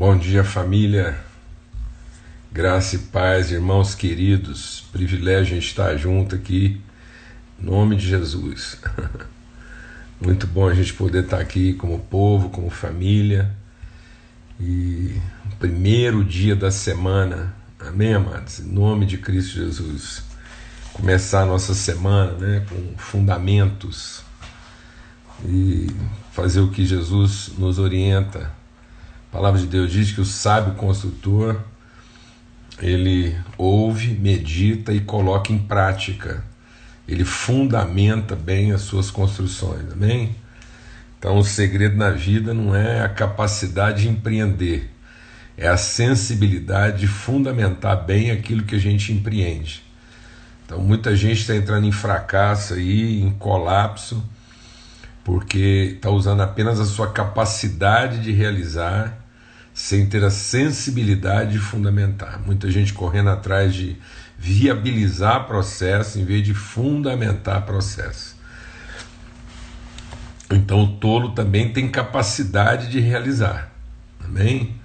Bom dia, família. Graça e paz, irmãos queridos. Privilégio estar junto aqui. Em nome de Jesus. Muito bom a gente poder estar aqui como povo, como família. E primeiro dia da semana. Amém, amados? Em nome de Cristo Jesus. Começar a nossa semana né, com fundamentos e fazer o que Jesus nos orienta a palavra de Deus diz que o sábio construtor ele ouve, medita e coloca em prática. Ele fundamenta bem as suas construções, amém? Então, o segredo na vida não é a capacidade de empreender, é a sensibilidade de fundamentar bem aquilo que a gente empreende. Então, muita gente está entrando em fracasso aí, em colapso, porque está usando apenas a sua capacidade de realizar sem ter a sensibilidade de fundamentar. Muita gente correndo atrás de viabilizar processo em vez de fundamentar processo. Então o tolo também tem capacidade de realizar. Amém?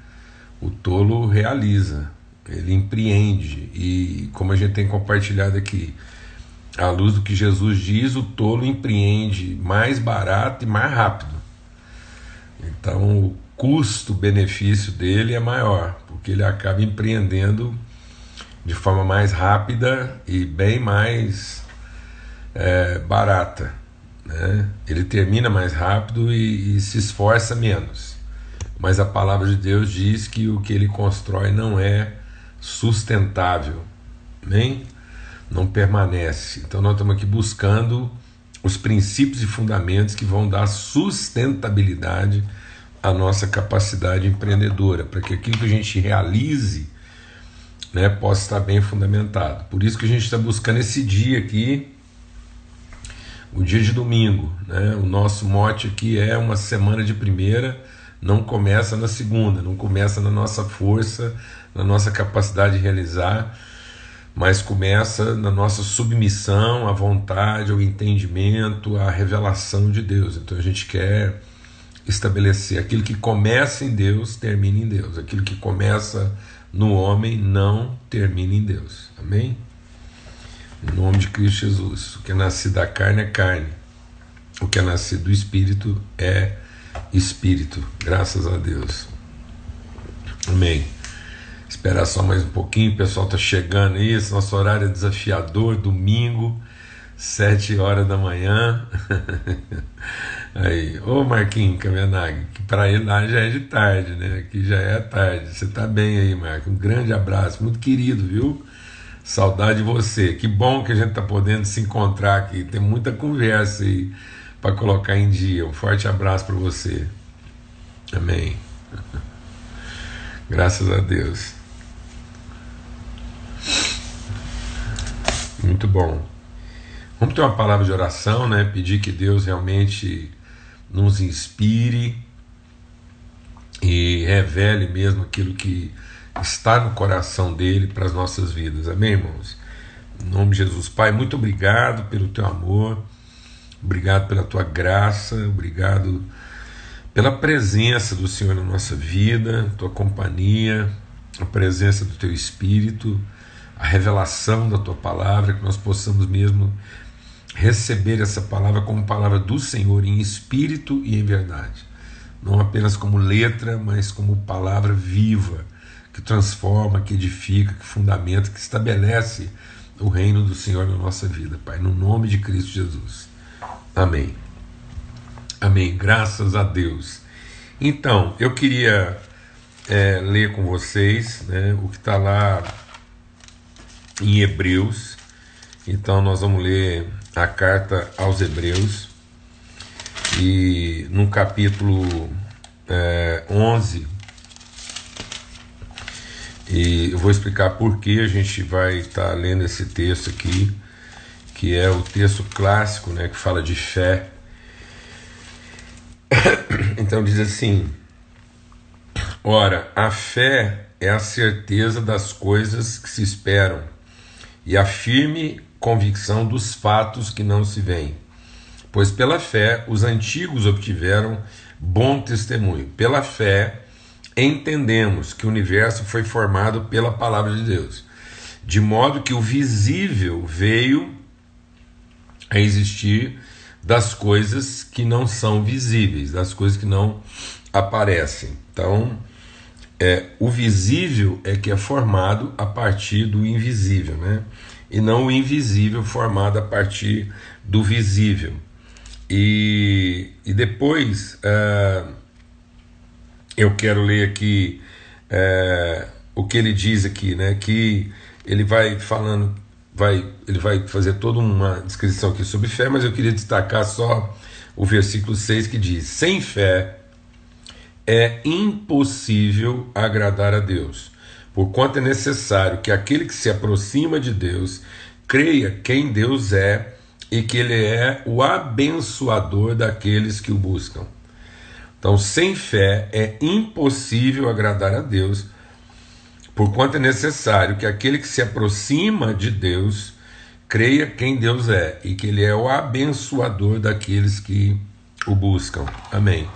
O tolo realiza, ele empreende e como a gente tem compartilhado aqui, à luz do que Jesus diz, o tolo empreende mais barato e mais rápido. Então, custo-benefício dele é maior, porque ele acaba empreendendo de forma mais rápida e bem mais é, barata. Né? Ele termina mais rápido e, e se esforça menos. Mas a palavra de Deus diz que o que ele constrói não é sustentável, nem não permanece. Então nós estamos aqui buscando os princípios e fundamentos que vão dar sustentabilidade a nossa capacidade empreendedora, para que aquilo que a gente realize né, possa estar bem fundamentado. Por isso que a gente está buscando esse dia aqui, o dia de domingo. Né? O nosso mote aqui é uma semana de primeira, não começa na segunda, não começa na nossa força, na nossa capacidade de realizar, mas começa na nossa submissão à vontade, ao entendimento, à revelação de Deus. Então a gente quer estabelecer. Aquilo que começa em Deus, termina em Deus. Aquilo que começa no homem, não termina em Deus. Amém? Em nome de Cristo Jesus. O que é nascido da carne é carne. O que é nascido do Espírito é Espírito. Graças a Deus. Amém. Esperar só mais um pouquinho, o pessoal está chegando aí. Esse nosso horário é desafiador, domingo, sete horas da manhã. Aí, ô Marquinhos Kamenag, que para ele lá já é de tarde, né? Aqui já é tarde. Você tá bem aí, Marco? Um grande abraço, muito querido, viu? Saudade de você. Que bom que a gente tá podendo se encontrar aqui. Tem muita conversa aí para colocar em dia. Um forte abraço para você. Amém. Graças a Deus. Muito bom. Vamos ter uma palavra de oração, né? Pedir que Deus realmente nos inspire e revele mesmo aquilo que está no coração dele para as nossas vidas. Amém, irmãos? Em nome de Jesus, Pai, muito obrigado pelo teu amor, obrigado pela tua graça, obrigado pela presença do Senhor na nossa vida, tua companhia, a presença do teu Espírito, a revelação da tua palavra, que nós possamos mesmo receber essa palavra como palavra do Senhor em espírito e em verdade. Não apenas como letra, mas como palavra viva, que transforma, que edifica, que fundamenta, que estabelece o reino do Senhor na nossa vida, Pai, no nome de Cristo Jesus. Amém. Amém. Graças a Deus. Então, eu queria é, ler com vocês né, o que está lá em Hebreus. Então, nós vamos ler a carta aos Hebreus, e no capítulo é, 11, e eu vou explicar por que a gente vai estar tá lendo esse texto aqui, que é o texto clássico né, que fala de fé. Então diz assim: Ora, a fé é a certeza das coisas que se esperam e a firme convicção dos fatos que não se veem. Pois pela fé os antigos obtiveram bom testemunho. Pela fé entendemos que o universo foi formado pela palavra de Deus, de modo que o visível veio a existir das coisas que não são visíveis, das coisas que não aparecem. Então, é, o visível é que é formado a partir do invisível, né? E não o invisível formado a partir do visível. E, e depois uh, eu quero ler aqui uh, o que ele diz aqui, né? Que ele vai falando, vai, ele vai fazer toda uma descrição aqui sobre fé, mas eu queria destacar só o versículo 6 que diz: Sem fé é impossível agradar a Deus, porquanto é necessário que aquele que se aproxima de Deus creia quem Deus é e que Ele é o abençoador daqueles que o buscam. Então, sem fé é impossível agradar a Deus, porquanto é necessário que aquele que se aproxima de Deus creia quem Deus é e que Ele é o abençoador daqueles que o buscam. Amém.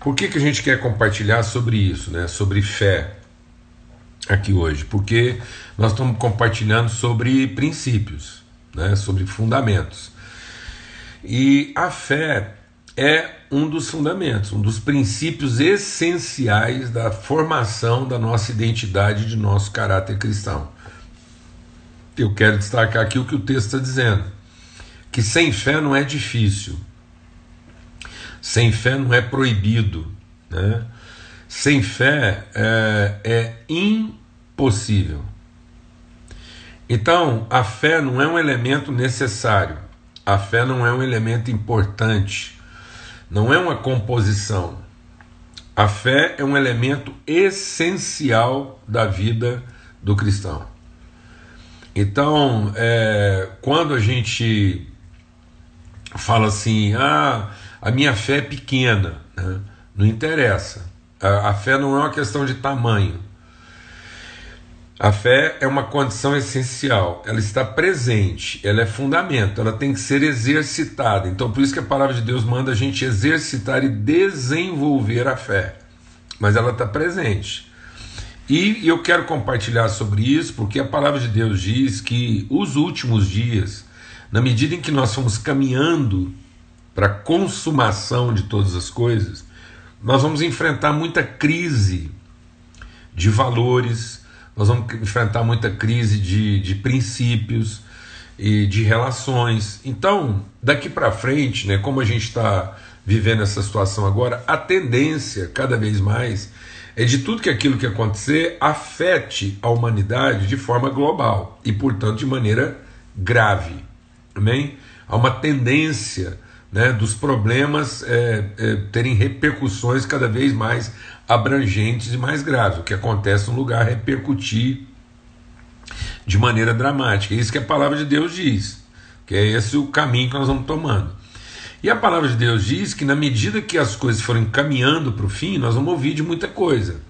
Por que, que a gente quer compartilhar sobre isso, né? sobre fé, aqui hoje? Porque nós estamos compartilhando sobre princípios, né? sobre fundamentos. E a fé é um dos fundamentos, um dos princípios essenciais da formação da nossa identidade, de nosso caráter cristão. Eu quero destacar aqui o que o texto está dizendo: que sem fé não é difícil, sem fé não é proibido, né? Sem fé é, é impossível. Então, a fé não é um elemento necessário, a fé não é um elemento importante, não é uma composição. A fé é um elemento essencial da vida do cristão. Então, é, quando a gente fala assim, ah, a minha fé é pequena, né? não interessa. A, a fé não é uma questão de tamanho. A fé é uma condição essencial, ela está presente, ela é fundamento, ela tem que ser exercitada. Então, por isso que a palavra de Deus manda a gente exercitar e desenvolver a fé, mas ela está presente. E eu quero compartilhar sobre isso porque a palavra de Deus diz que os últimos dias, na medida em que nós fomos caminhando para a consumação de todas as coisas, nós vamos enfrentar muita crise de valores nós vamos enfrentar muita crise de, de princípios e de relações. Então, daqui para frente, né, como a gente está vivendo essa situação agora, a tendência, cada vez mais, é de tudo que aquilo que acontecer afete a humanidade de forma global e, portanto, de maneira grave. Amém? Há uma tendência né, dos problemas é, é, terem repercussões cada vez mais abrangentes e mais graves. O que acontece no lugar repercutir de maneira dramática. É isso que a palavra de Deus diz, que é esse o caminho que nós vamos tomando. E a palavra de Deus diz que na medida que as coisas forem caminhando para o fim, nós vamos ouvir de muita coisa.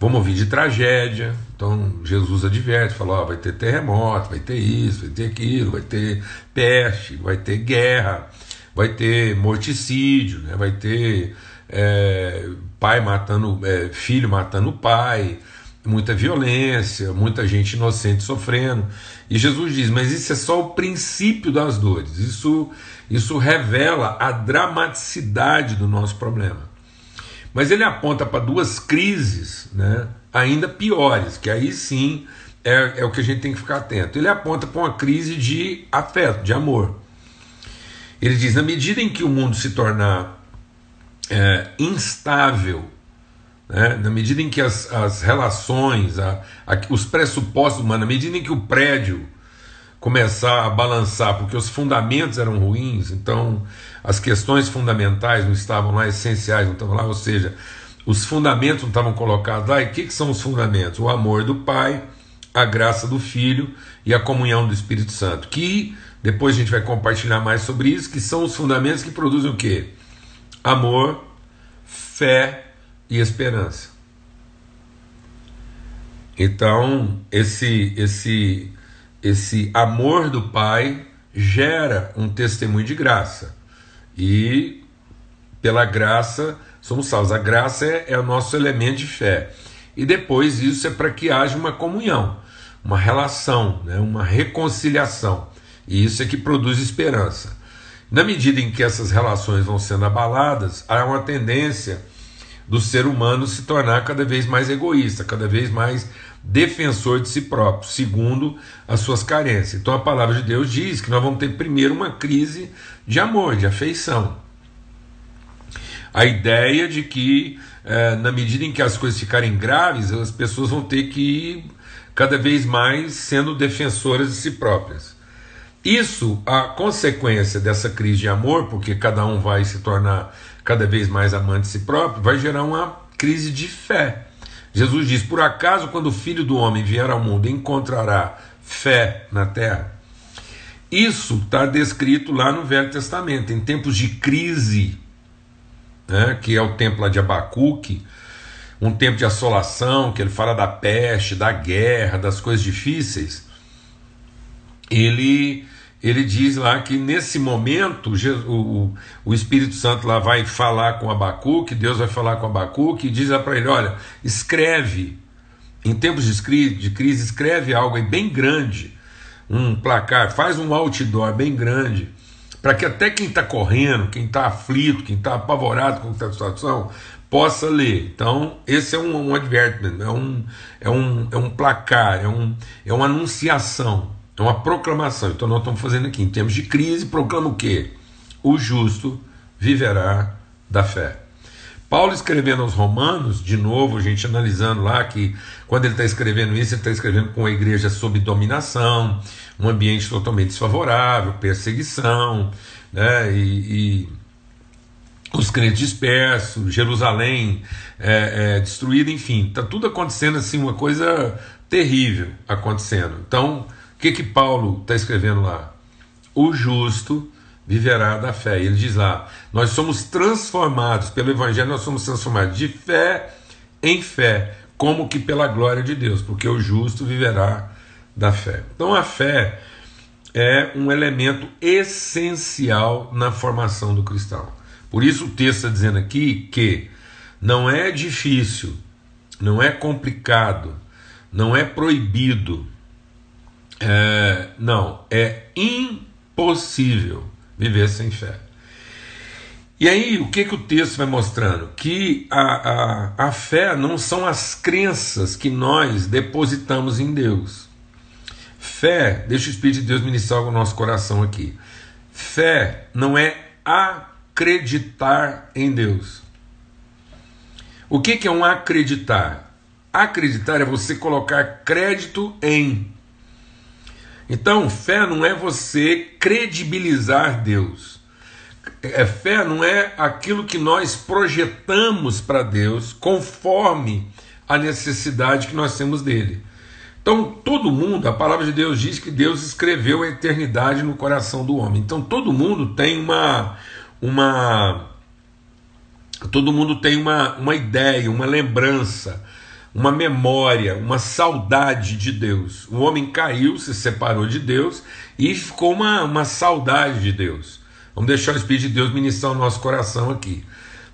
Vamos ouvir de tragédia. Então Jesus adverte, fala: ó, vai ter terremoto, vai ter isso, vai ter aquilo, vai ter peste, vai ter guerra, vai ter morticídio, né? vai ter é, pai matando é, filho matando pai, muita violência, muita gente inocente sofrendo. E Jesus diz: mas isso é só o princípio das dores. Isso isso revela a dramaticidade do nosso problema. Mas ele aponta para duas crises, né, ainda piores, que aí sim é, é o que a gente tem que ficar atento. Ele aponta para uma crise de afeto, de amor. Ele diz: na medida em que o mundo se tornar é, instável, né? na medida em que as, as relações, a, a, os pressupostos humanos, na medida em que o prédio começar a balançar, porque os fundamentos eram ruins, então as questões fundamentais não estavam lá, essenciais não estavam lá, ou seja, os fundamentos não estavam colocados lá. E o que, que são os fundamentos? O amor do Pai, a graça do Filho e a comunhão do Espírito Santo. Que depois a gente vai compartilhar mais sobre isso, que são os fundamentos que produzem o quê? amor, fé e esperança. Então, esse esse esse amor do Pai gera um testemunho de graça. E pela graça somos salvos. A graça é, é o nosso elemento de fé. E depois isso é para que haja uma comunhão, uma relação, né, uma reconciliação. E isso é que produz esperança. Na medida em que essas relações vão sendo abaladas, há uma tendência do ser humano se tornar cada vez mais egoísta, cada vez mais defensor de si próprio, segundo as suas carências. Então a palavra de Deus diz que nós vamos ter primeiro uma crise de amor, de afeição. A ideia de que, é, na medida em que as coisas ficarem graves, as pessoas vão ter que ir cada vez mais sendo defensoras de si próprias. Isso, a consequência dessa crise de amor, porque cada um vai se tornar cada vez mais amante de si próprio, vai gerar uma crise de fé. Jesus diz: Por acaso, quando o filho do homem vier ao mundo, encontrará fé na terra? Isso está descrito lá no Velho Testamento, em tempos de crise, né, que é o tempo lá de Abacuque, um tempo de assolação, que ele fala da peste, da guerra, das coisas difíceis. Ele ele diz lá que nesse momento o, o Espírito Santo lá vai falar com Abacuque, Deus vai falar com Abacuque e diz lá para ele: olha, escreve, em tempos de crise, de crise, escreve algo aí bem grande, um placar, faz um outdoor bem grande, para que até quem está correndo, quem está aflito, quem está apavorado com a situação, possa ler. Então, esse é um, um advertisement, é um, é, um, é um placar, é, um, é uma anunciação é uma proclamação. Então nós estamos fazendo aqui, em termos de crise, proclama o quê? O justo viverá da fé. Paulo escrevendo aos Romanos, de novo, a gente analisando lá que quando ele está escrevendo isso, ele está escrevendo com a igreja sob dominação, um ambiente totalmente desfavorável, perseguição, né, e, e os crentes dispersos, Jerusalém é, é, destruída, enfim, está tudo acontecendo assim, uma coisa terrível acontecendo. Então, que que Paulo está escrevendo lá? O justo viverá da fé. Ele diz lá: nós somos transformados pelo Evangelho, nós somos transformados de fé em fé, como que pela glória de Deus, porque o justo viverá da fé. Então a fé é um elemento essencial na formação do cristão. Por isso o texto está dizendo aqui que não é difícil, não é complicado, não é proibido, é, não, é impossível viver sem fé. E aí, o que, que o texto vai mostrando? Que a, a, a fé não são as crenças que nós depositamos em Deus. Fé, deixa o Espírito de Deus ministrar no nosso coração aqui. Fé não é acreditar em Deus. O que, que é um acreditar? Acreditar é você colocar crédito em. Então, fé não é você credibilizar Deus. É, fé não é aquilo que nós projetamos para Deus conforme a necessidade que nós temos dele. Então, todo mundo, a palavra de Deus diz que Deus escreveu a eternidade no coração do homem. Então, todo mundo tem uma uma todo mundo tem uma, uma ideia, uma lembrança uma memória, uma saudade de Deus. O homem caiu, se separou de Deus e ficou uma, uma saudade de Deus. Vamos deixar o Espírito de Deus ministrar o nosso coração aqui.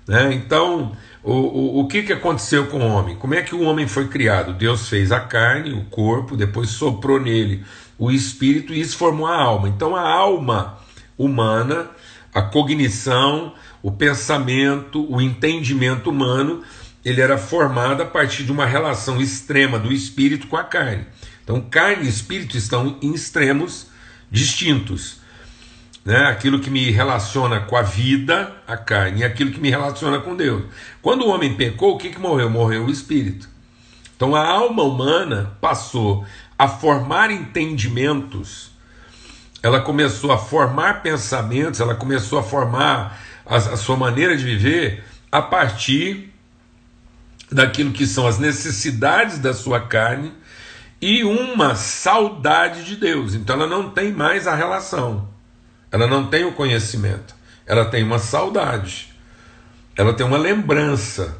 Né? Então, o, o, o que, que aconteceu com o homem? Como é que o homem foi criado? Deus fez a carne, o corpo, depois soprou nele o espírito e isso formou a alma. Então, a alma humana, a cognição, o pensamento, o entendimento humano ele era formado a partir de uma relação extrema do espírito com a carne. Então, carne e espírito estão em extremos distintos. Né? Aquilo que me relaciona com a vida, a carne, e aquilo que me relaciona com Deus. Quando o homem pecou, o que, que morreu? Morreu o espírito. Então, a alma humana passou a formar entendimentos, ela começou a formar pensamentos, ela começou a formar a, a sua maneira de viver a partir daquilo que são as necessidades da sua carne e uma saudade de Deus. Então ela não tem mais a relação, ela não tem o conhecimento, ela tem uma saudade, ela tem uma lembrança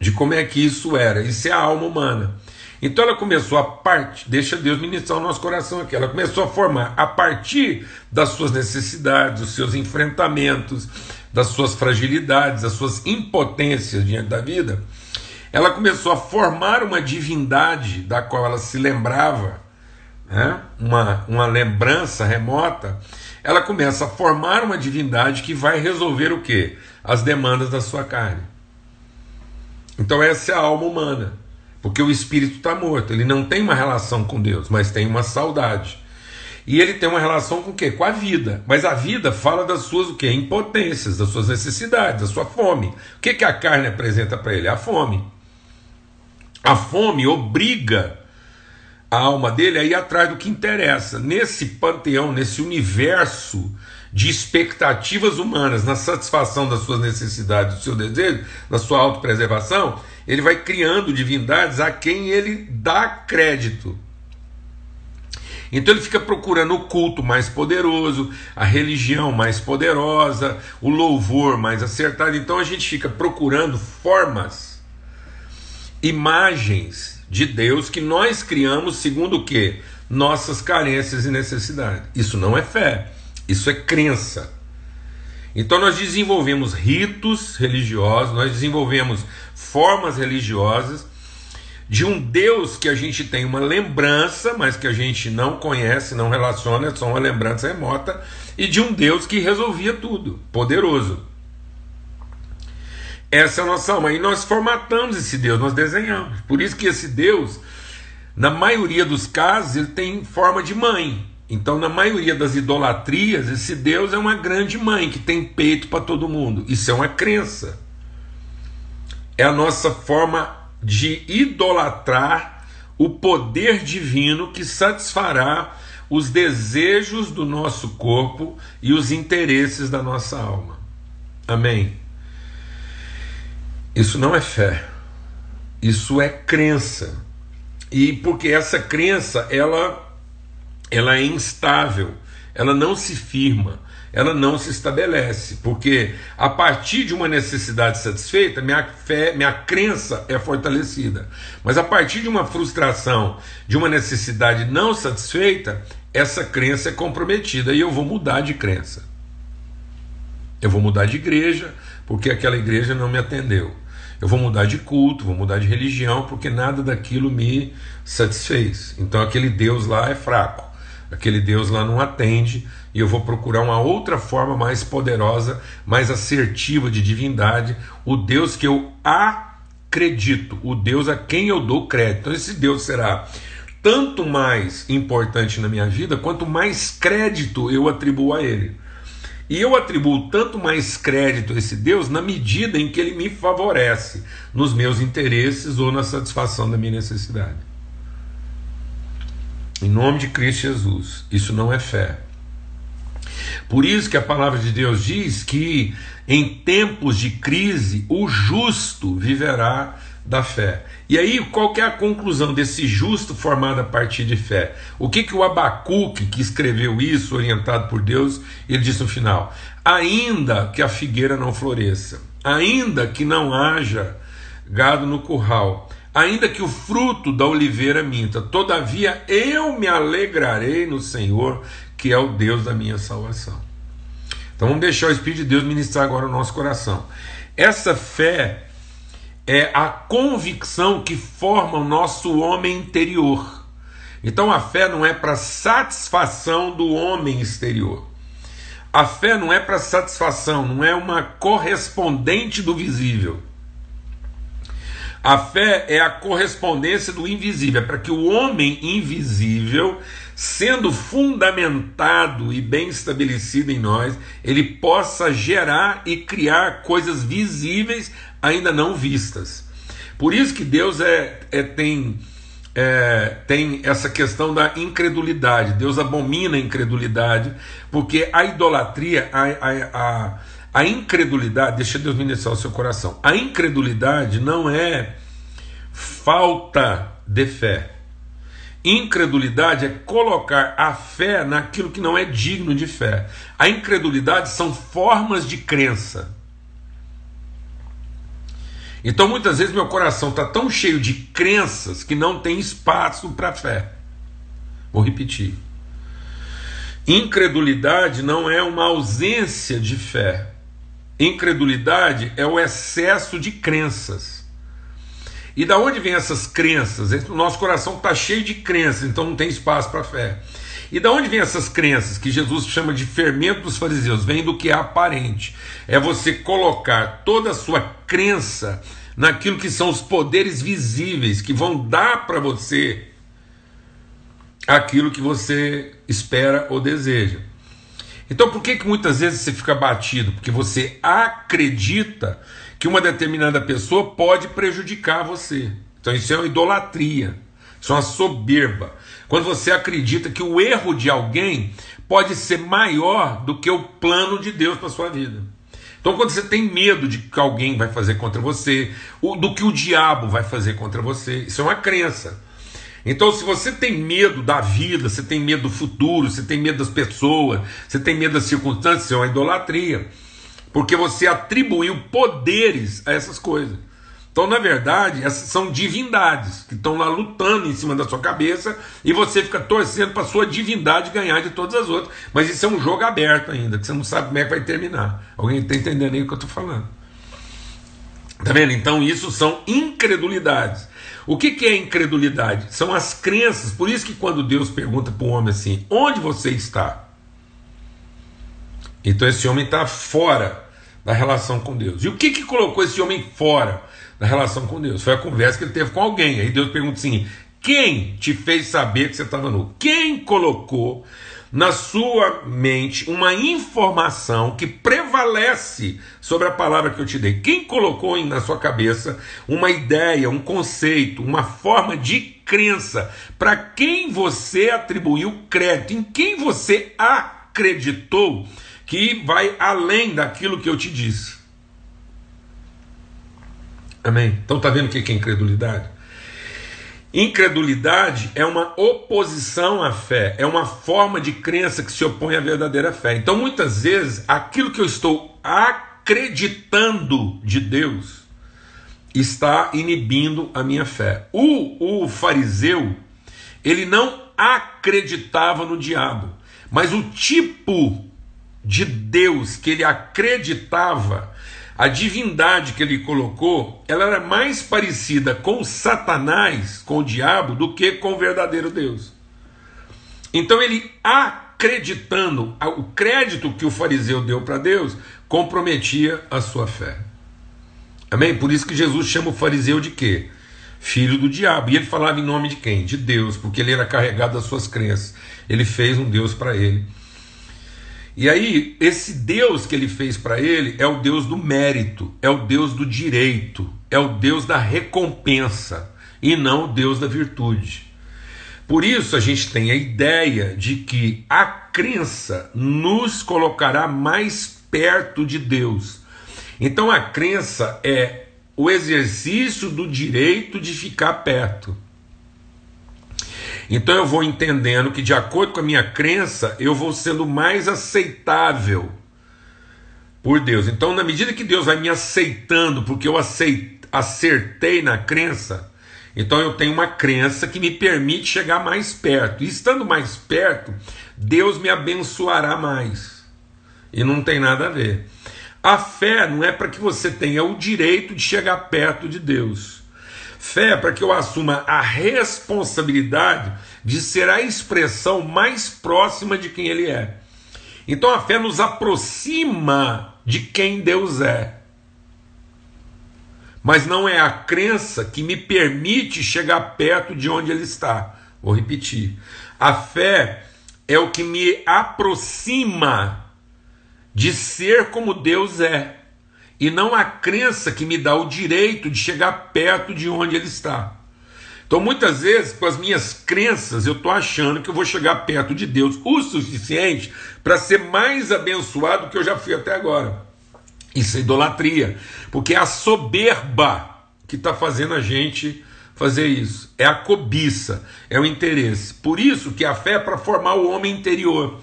de como é que isso era. Isso é a alma humana. Então ela começou a partir, deixa Deus ministrar o nosso coração aqui, ela começou a formar a partir das suas necessidades, dos seus enfrentamentos, das suas fragilidades, das suas impotências diante da vida, ela começou a formar uma divindade da qual ela se lembrava, né? uma, uma lembrança remota. Ela começa a formar uma divindade que vai resolver o que? As demandas da sua carne. Então, essa é a alma humana, porque o espírito está morto, ele não tem uma relação com Deus, mas tem uma saudade. E ele tem uma relação com o quê? Com a vida. Mas a vida fala das suas o quê? impotências, das suas necessidades, da sua fome. O que, que a carne apresenta para ele? A fome. A fome obriga a alma dele a ir atrás do que interessa. Nesse panteão, nesse universo de expectativas humanas, na satisfação das suas necessidades, do seu desejo, da sua autopreservação, ele vai criando divindades a quem ele dá crédito. Então ele fica procurando o culto mais poderoso, a religião mais poderosa, o louvor mais acertado. Então a gente fica procurando formas, imagens de Deus que nós criamos segundo o que? Nossas carências e necessidades. Isso não é fé, isso é crença. Então nós desenvolvemos ritos religiosos, nós desenvolvemos formas religiosas de um Deus que a gente tem uma lembrança, mas que a gente não conhece, não relaciona, é só uma lembrança remota, e de um Deus que resolvia tudo, poderoso. Essa é a nossa alma. E nós formatamos esse Deus, nós desenhamos. Por isso que esse Deus, na maioria dos casos, ele tem forma de mãe. Então, na maioria das idolatrias, esse Deus é uma grande mãe que tem peito para todo mundo. Isso é uma crença. É a nossa forma de idolatrar o poder divino que satisfará os desejos do nosso corpo e os interesses da nossa alma. Amém. Isso não é fé. Isso é crença. E porque essa crença ela ela é instável, ela não se firma ela não se estabelece, porque a partir de uma necessidade satisfeita, minha fé, minha crença é fortalecida. Mas a partir de uma frustração, de uma necessidade não satisfeita, essa crença é comprometida e eu vou mudar de crença. Eu vou mudar de igreja, porque aquela igreja não me atendeu. Eu vou mudar de culto, vou mudar de religião, porque nada daquilo me satisfez. Então aquele Deus lá é fraco, aquele Deus lá não atende e eu vou procurar uma outra forma mais poderosa, mais assertiva de divindade, o Deus que eu acredito, o Deus a quem eu dou crédito. Então, esse Deus será tanto mais importante na minha vida, quanto mais crédito eu atribuo a Ele. E eu atribuo tanto mais crédito a esse Deus na medida em que ele me favorece nos meus interesses ou na satisfação da minha necessidade. Em nome de Cristo Jesus, isso não é fé. Por isso que a palavra de Deus diz que em tempos de crise o justo viverá da fé. E aí, qual que é a conclusão desse justo formado a partir de fé? O que, que o Abacuque, que escreveu isso, orientado por Deus, ele disse no final: ainda que a figueira não floresça, ainda que não haja gado no curral, ainda que o fruto da oliveira minta, todavia eu me alegrarei no Senhor, que é o Deus da minha salvação. Então vamos deixar o Espírito de Deus ministrar agora o nosso coração. Essa fé é a convicção que forma o nosso homem interior. Então a fé não é para satisfação do homem exterior. A fé não é para satisfação, não é uma correspondente do visível. A fé é a correspondência do invisível, é para que o homem invisível sendo fundamentado e bem estabelecido em nós, ele possa gerar e criar coisas visíveis ainda não vistas. Por isso que Deus é, é tem, é, tem essa questão da incredulidade. Deus abomina a incredulidade, porque a idolatria, a, a, a, a incredulidade, deixa Deus ministrar o seu coração. A incredulidade não é falta de fé. Incredulidade é colocar a fé naquilo que não é digno de fé. A incredulidade são formas de crença. Então muitas vezes meu coração está tão cheio de crenças que não tem espaço para fé. Vou repetir. Incredulidade não é uma ausência de fé. Incredulidade é o excesso de crenças. E da onde vem essas crenças? O nosso coração está cheio de crenças, então não tem espaço para fé. E da onde vem essas crenças que Jesus chama de fermento dos fariseus? Vem do que é aparente. É você colocar toda a sua crença naquilo que são os poderes visíveis que vão dar para você aquilo que você espera ou deseja. Então por que, que muitas vezes você fica batido? Porque você acredita que uma determinada pessoa pode prejudicar você. Então isso é uma idolatria, isso é uma soberba. Quando você acredita que o erro de alguém pode ser maior do que o plano de Deus para sua vida. Então, quando você tem medo de que alguém vai fazer contra você, do que o diabo vai fazer contra você, isso é uma crença. Então, se você tem medo da vida, você tem medo do futuro, você tem medo das pessoas, você tem medo das circunstâncias, é uma idolatria. Porque você atribuiu poderes a essas coisas. Então, na verdade, essas são divindades que estão lá lutando em cima da sua cabeça e você fica torcendo para sua divindade ganhar de todas as outras. Mas isso é um jogo aberto ainda, que você não sabe como é que vai terminar. Alguém está entendendo aí o que eu estou falando? Tá vendo? Então, isso são incredulidades. O que, que é incredulidade? São as crenças. Por isso que quando Deus pergunta para o homem assim: onde você está? Então esse homem está fora da relação com Deus. E o que, que colocou esse homem fora? da relação com Deus. Foi a conversa que ele teve com alguém. Aí Deus pergunta assim: quem te fez saber que você estava nu? Quem colocou na sua mente uma informação que prevalece sobre a palavra que eu te dei? Quem colocou na sua cabeça uma ideia, um conceito, uma forma de crença? Para quem você atribuiu crédito? Em quem você acreditou que vai além daquilo que eu te disse? Amém? Então está vendo o que é incredulidade? Incredulidade é uma oposição à fé, é uma forma de crença que se opõe à verdadeira fé. Então, muitas vezes, aquilo que eu estou acreditando de Deus está inibindo a minha fé. O, o fariseu, ele não acreditava no diabo, mas o tipo de Deus que ele acreditava a divindade que ele colocou, ela era mais parecida com Satanás, com o diabo, do que com o verdadeiro Deus. Então ele acreditando, o crédito que o fariseu deu para Deus comprometia a sua fé. Amém? Por isso que Jesus chama o fariseu de quê? Filho do diabo. E ele falava em nome de quem? De Deus, porque ele era carregado das suas crenças. Ele fez um Deus para ele. E aí, esse Deus que ele fez para ele é o Deus do mérito, é o Deus do direito, é o Deus da recompensa e não o Deus da virtude. Por isso a gente tem a ideia de que a crença nos colocará mais perto de Deus. Então a crença é o exercício do direito de ficar perto. Então eu vou entendendo que, de acordo com a minha crença, eu vou sendo mais aceitável por Deus. Então, na medida que Deus vai me aceitando, porque eu acertei na crença, então eu tenho uma crença que me permite chegar mais perto. E estando mais perto, Deus me abençoará mais. E não tem nada a ver. A fé não é para que você tenha o direito de chegar perto de Deus. Fé para que eu assuma a responsabilidade de ser a expressão mais próxima de quem Ele é. Então a fé nos aproxima de quem Deus é. Mas não é a crença que me permite chegar perto de onde Ele está. Vou repetir. A fé é o que me aproxima de ser como Deus é e não a crença que me dá o direito de chegar perto de onde ele está. Então, muitas vezes, com as minhas crenças, eu estou achando que eu vou chegar perto de Deus o suficiente para ser mais abençoado do que eu já fui até agora. Isso é idolatria, porque é a soberba que está fazendo a gente fazer isso. É a cobiça, é o interesse. Por isso que a fé é para formar o homem interior.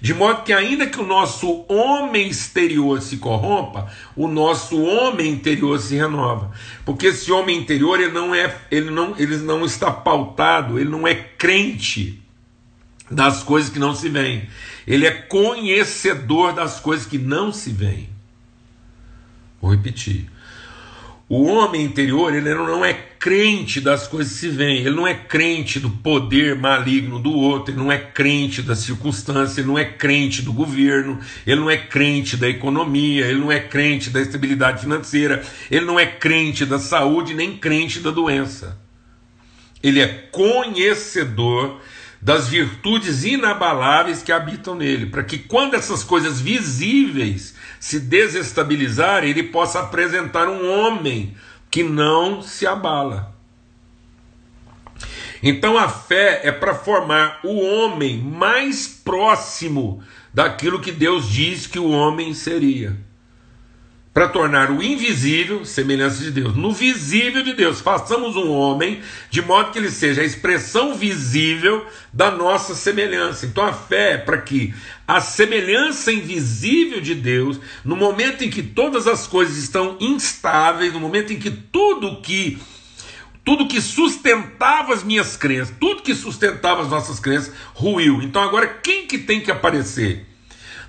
De modo que, ainda que o nosso homem exterior se corrompa, o nosso homem interior se renova. Porque esse homem interior ele não, é, ele não, ele não está pautado, ele não é crente das coisas que não se veem. Ele é conhecedor das coisas que não se veem. Vou repetir. O homem interior, ele não é crente das coisas que se veem, ele não é crente do poder maligno do outro, ele não é crente da circunstância, ele não é crente do governo, ele não é crente da economia, ele não é crente da estabilidade financeira, ele não é crente da saúde, nem crente da doença. Ele é conhecedor das virtudes inabaláveis que habitam nele, para que quando essas coisas visíveis se desestabilizarem, ele possa apresentar um homem que não se abala. Então a fé é para formar o homem mais próximo daquilo que Deus diz que o homem seria para tornar o invisível semelhança de Deus. No visível de Deus, façamos um homem de modo que ele seja a expressão visível da nossa semelhança. Então a fé é para que a semelhança invisível de Deus, no momento em que todas as coisas estão instáveis, no momento em que tudo que tudo que sustentava as minhas crenças, tudo que sustentava as nossas crenças ruiu. Então agora quem que tem que aparecer?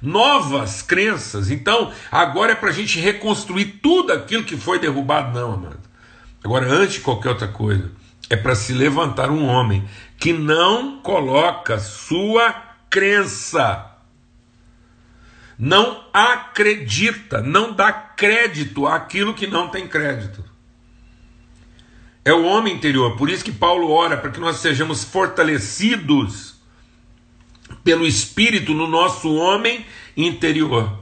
Novas crenças. Então, agora é para a gente reconstruir tudo aquilo que foi derrubado, não, amado. Agora, antes de qualquer outra coisa, é para se levantar um homem que não coloca sua crença, não acredita, não dá crédito àquilo que não tem crédito. É o homem interior, por isso que Paulo ora para que nós sejamos fortalecidos pelo Espírito no nosso homem interior.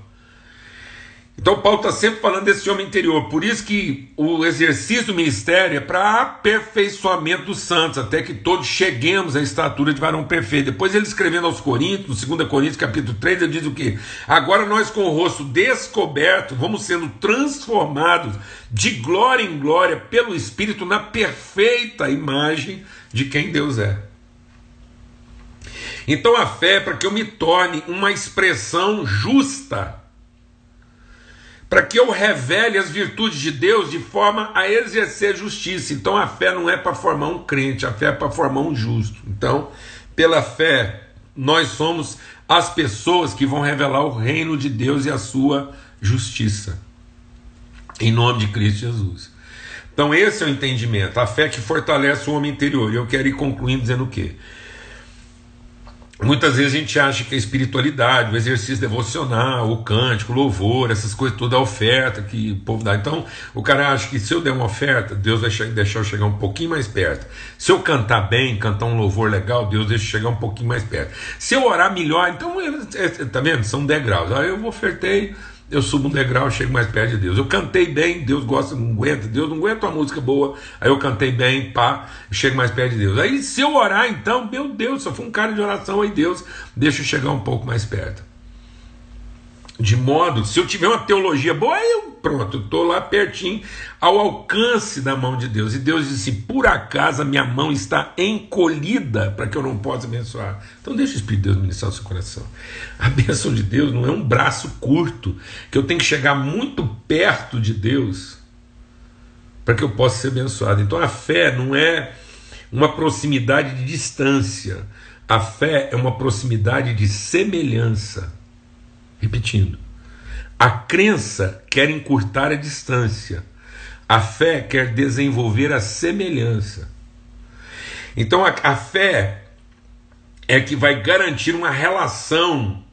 Então Paulo está sempre falando desse homem interior, por isso que o exercício do ministério é para aperfeiçoamento dos santos, até que todos cheguemos à estatura de varão perfeito. Depois ele escrevendo aos Coríntios, no 2 Coríntios capítulo 3, ele diz o que? Agora nós com o rosto descoberto vamos sendo transformados de glória em glória pelo Espírito na perfeita imagem de quem Deus é. Então a fé é para que eu me torne uma expressão justa, para que eu revele as virtudes de Deus de forma a exercer justiça. Então a fé não é para formar um crente, a fé é para formar um justo. Então, pela fé, nós somos as pessoas que vão revelar o reino de Deus e a sua justiça. Em nome de Cristo Jesus. Então, esse é o entendimento, a fé que fortalece o homem interior. E eu quero ir concluindo dizendo o quê? Muitas vezes a gente acha que a espiritualidade, o exercício devocional, o cântico, o louvor, essas coisas toda a oferta que o povo dá. Então, o cara acha que se eu der uma oferta, Deus vai deixar eu chegar um pouquinho mais perto. Se eu cantar bem, cantar um louvor legal, Deus deixa eu chegar um pouquinho mais perto. Se eu orar melhor, então, é, é, tá vendo? São degraus. Aí eu ofertei eu subo um degrau, chego mais perto de Deus. Eu cantei bem, Deus gosta, não aguenta, Deus não aguenta uma música boa, aí eu cantei bem, pá, chego mais perto de Deus. Aí se eu orar, então, meu Deus, só fui um cara de oração, aí Deus deixa eu chegar um pouco mais perto. De modo, se eu tiver uma teologia boa, eu pronto, estou lá pertinho, ao alcance da mão de Deus. E Deus disse: por acaso a minha mão está encolhida para que eu não possa abençoar. Então deixa o Espírito de Deus ministrar o seu coração. A bênção de Deus não é um braço curto, que eu tenho que chegar muito perto de Deus para que eu possa ser abençoado. Então a fé não é uma proximidade de distância. A fé é uma proximidade de semelhança. Repetindo, a crença quer encurtar a distância, a fé quer desenvolver a semelhança. Então a, a fé é que vai garantir uma relação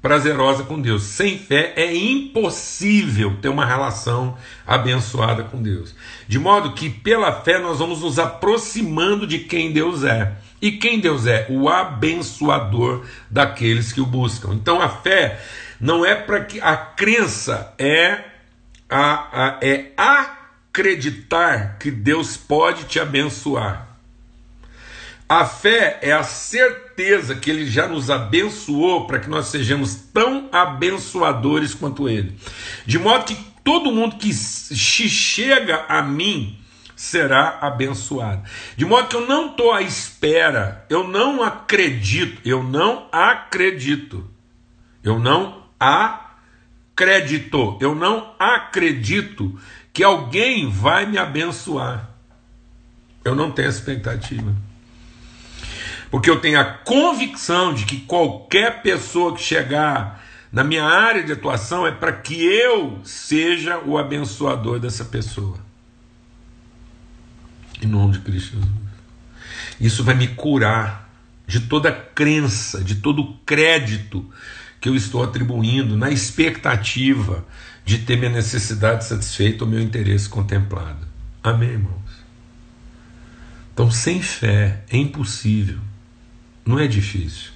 prazerosa com Deus. Sem fé é impossível ter uma relação abençoada com Deus. De modo que pela fé nós vamos nos aproximando de quem Deus é. E quem Deus é? O abençoador daqueles que o buscam. Então a fé não é para que a crença é a, a, é acreditar que Deus pode te abençoar. A fé é a certeza que Ele já nos abençoou para que nós sejamos tão abençoadores quanto Ele. De modo que todo mundo que chega a mim será abençoado. De modo que eu não estou à espera, eu não acredito, eu não acredito, eu não acredito, eu não acredito que alguém vai me abençoar. Eu não tenho expectativa. Porque eu tenho a convicção de que qualquer pessoa que chegar na minha área de atuação é para que eu seja o abençoador dessa pessoa. Em nome de Cristo Jesus. Isso vai me curar de toda crença, de todo crédito que eu estou atribuindo na expectativa de ter minha necessidade satisfeita ou meu interesse contemplado. Amém, irmãos? Então, sem fé é impossível, não é difícil,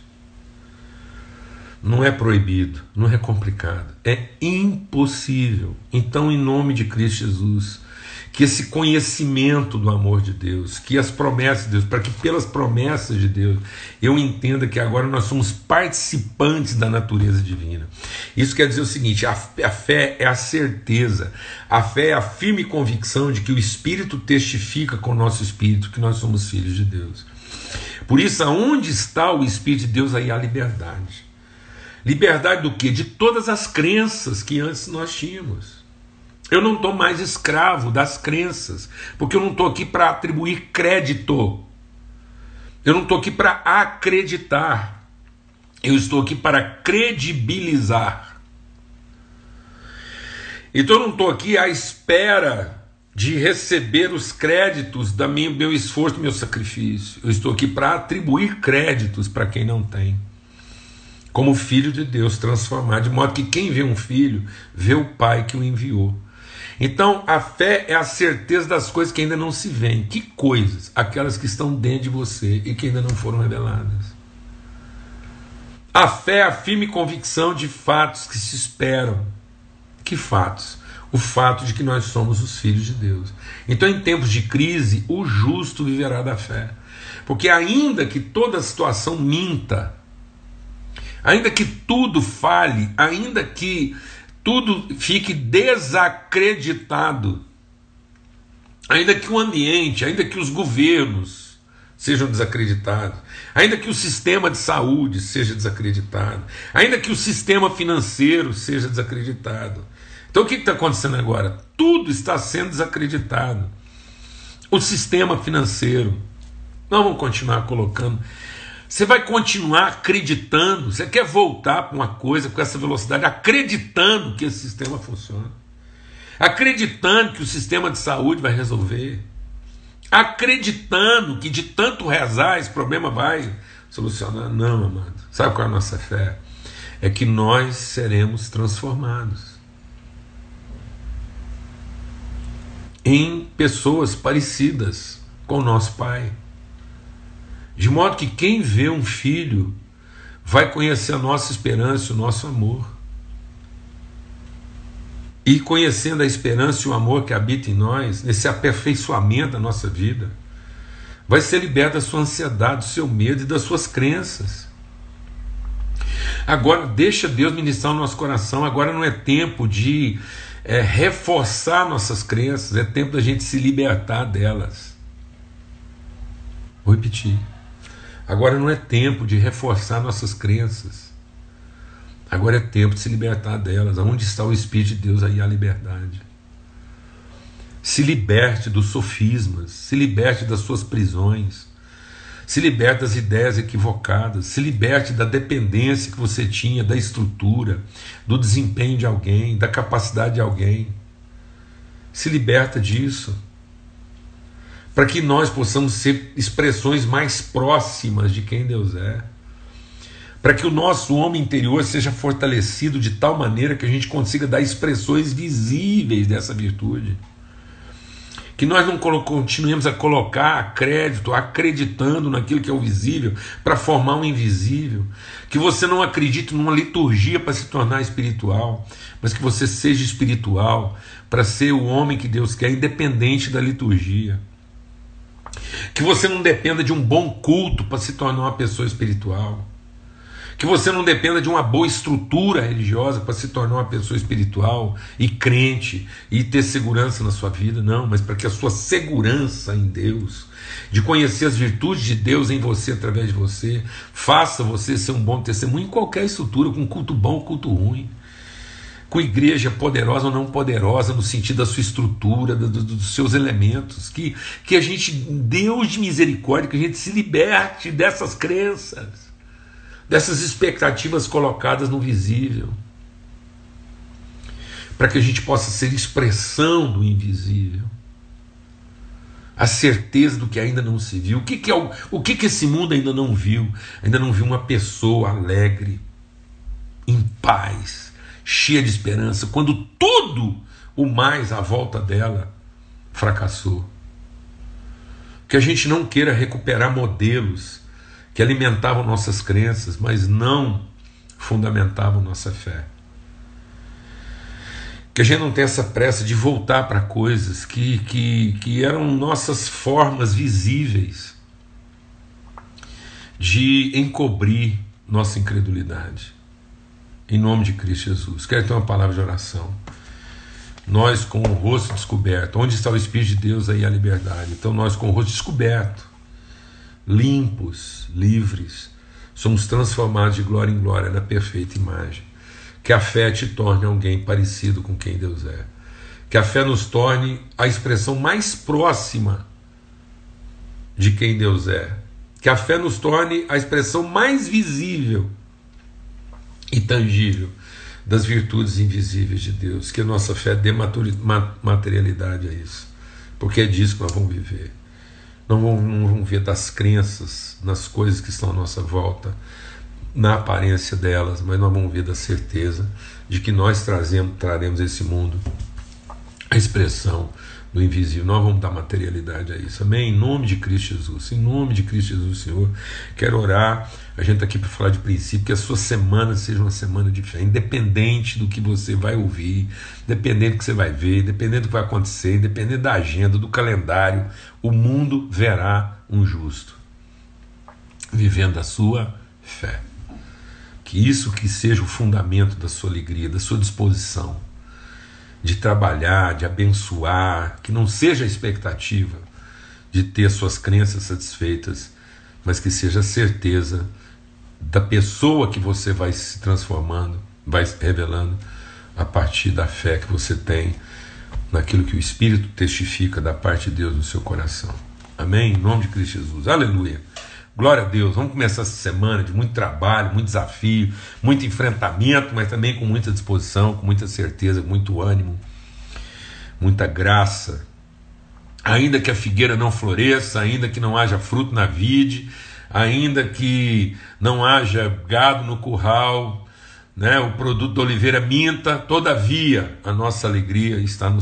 não é proibido, não é complicado, é impossível. Então, em nome de Cristo Jesus, que esse conhecimento do amor de Deus, que as promessas de Deus, para que pelas promessas de Deus eu entenda que agora nós somos participantes da natureza divina. Isso quer dizer o seguinte: a, a fé é a certeza, a fé é a firme convicção de que o Espírito testifica com o nosso espírito que nós somos filhos de Deus. Por isso, aonde está o Espírito de Deus, aí há liberdade. Liberdade do que? De todas as crenças que antes nós tínhamos. Eu não estou mais escravo das crenças, porque eu não estou aqui para atribuir crédito. Eu não estou aqui para acreditar. Eu estou aqui para credibilizar. Então eu não estou aqui à espera de receber os créditos da meu esforço, meu sacrifício. Eu estou aqui para atribuir créditos para quem não tem. Como filho de Deus, transformar, de modo que quem vê um filho, vê o pai que o enviou. Então, a fé é a certeza das coisas que ainda não se veem. Que coisas? Aquelas que estão dentro de você e que ainda não foram reveladas. A fé é a firme convicção de fatos que se esperam. Que fatos? O fato de que nós somos os filhos de Deus. Então, em tempos de crise, o justo viverá da fé. Porque, ainda que toda a situação minta, ainda que tudo fale, ainda que tudo fique desacreditado. Ainda que o ambiente, ainda que os governos sejam desacreditados, ainda que o sistema de saúde seja desacreditado, ainda que o sistema financeiro seja desacreditado. Então o que está acontecendo agora? Tudo está sendo desacreditado. O sistema financeiro. Nós vamos continuar colocando você vai continuar acreditando, você quer voltar para uma coisa com essa velocidade, acreditando que esse sistema funciona, acreditando que o sistema de saúde vai resolver, acreditando que de tanto rezar esse problema vai solucionar. Não, amado. Sabe qual é a nossa fé? É que nós seremos transformados em pessoas parecidas com o nosso Pai. De modo que quem vê um filho vai conhecer a nossa esperança o nosso amor. E conhecendo a esperança e o amor que habita em nós, nesse aperfeiçoamento da nossa vida, vai ser liberto da sua ansiedade, do seu medo e das suas crenças. Agora, deixa Deus ministrar o nosso coração. Agora não é tempo de é, reforçar nossas crenças, é tempo da gente se libertar delas. Vou repetir. Agora não é tempo de reforçar nossas crenças. Agora é tempo de se libertar delas. Onde está o Espírito de Deus, aí há liberdade. Se liberte dos sofismas, se liberte das suas prisões, se liberte das ideias equivocadas, se liberte da dependência que você tinha da estrutura, do desempenho de alguém, da capacidade de alguém. Se liberta disso para que nós possamos ser expressões mais próximas de quem Deus é, para que o nosso homem interior seja fortalecido de tal maneira que a gente consiga dar expressões visíveis dessa virtude. Que nós não continuemos a colocar crédito, acreditando naquilo que é o visível, para formar um invisível. Que você não acredite numa liturgia para se tornar espiritual, mas que você seja espiritual para ser o homem que Deus quer, independente da liturgia. Que você não dependa de um bom culto para se tornar uma pessoa espiritual. Que você não dependa de uma boa estrutura religiosa para se tornar uma pessoa espiritual e crente e ter segurança na sua vida. Não, mas para que a sua segurança em Deus, de conhecer as virtudes de Deus em você através de você, faça você ser um bom testemunho em qualquer estrutura, com culto bom culto ruim com igreja poderosa ou não poderosa, no sentido da sua estrutura, do, do, dos seus elementos, que, que a gente, Deus de misericórdia, que a gente se liberte dessas crenças, dessas expectativas colocadas no visível. para que a gente possa ser expressão do invisível. A certeza do que ainda não se viu. O que, que é o, o que, que esse mundo ainda não viu? Ainda não viu uma pessoa alegre, em paz, cheia de esperança, quando tudo o mais à volta dela fracassou. Que a gente não queira recuperar modelos que alimentavam nossas crenças, mas não fundamentavam nossa fé. Que a gente não tenha essa pressa de voltar para coisas que, que, que eram nossas formas visíveis de encobrir nossa incredulidade. Em nome de Cristo Jesus. Quero ter uma palavra de oração. Nós com o rosto descoberto. Onde está o Espírito de Deus aí a liberdade? Então nós com o rosto descoberto, limpos, livres, somos transformados de glória em glória na perfeita imagem. Que a fé te torne alguém parecido com quem Deus é. Que a fé nos torne a expressão mais próxima de quem Deus é. Que a fé nos torne a expressão mais visível e tangível das virtudes invisíveis de Deus, que a nossa fé dê materialidade a isso, porque é disso que nós vamos viver. Não vamos, não vamos ver das crenças nas coisas que estão à nossa volta, na aparência delas, mas nós vamos ver da certeza de que nós trazemos, traremos esse mundo a expressão do invisível. Nós vamos dar materialidade a isso. Amém? Em nome de Cristo Jesus. Em nome de Cristo Jesus, Senhor. Quero orar. A gente está aqui para falar de princípio, que a sua semana seja uma semana de fé, independente do que você vai ouvir, independente do que você vai ver, independente do que vai acontecer, independente da agenda, do calendário, o mundo verá um justo vivendo a sua fé. Que isso que seja o fundamento da sua alegria, da sua disposição de trabalhar, de abençoar, que não seja a expectativa de ter suas crenças satisfeitas, mas que seja a certeza da pessoa que você vai se transformando, vai se revelando a partir da fé que você tem naquilo que o Espírito testifica da parte de Deus no seu coração. Amém? Em nome de Cristo Jesus. Aleluia. Glória a Deus. Vamos começar essa semana de muito trabalho, muito desafio, muito enfrentamento, mas também com muita disposição, com muita certeza, muito ânimo, muita graça. Ainda que a figueira não floresça, ainda que não haja fruto na vide, ainda que não haja gado no curral, né, o produto da oliveira minta, todavia a nossa alegria está no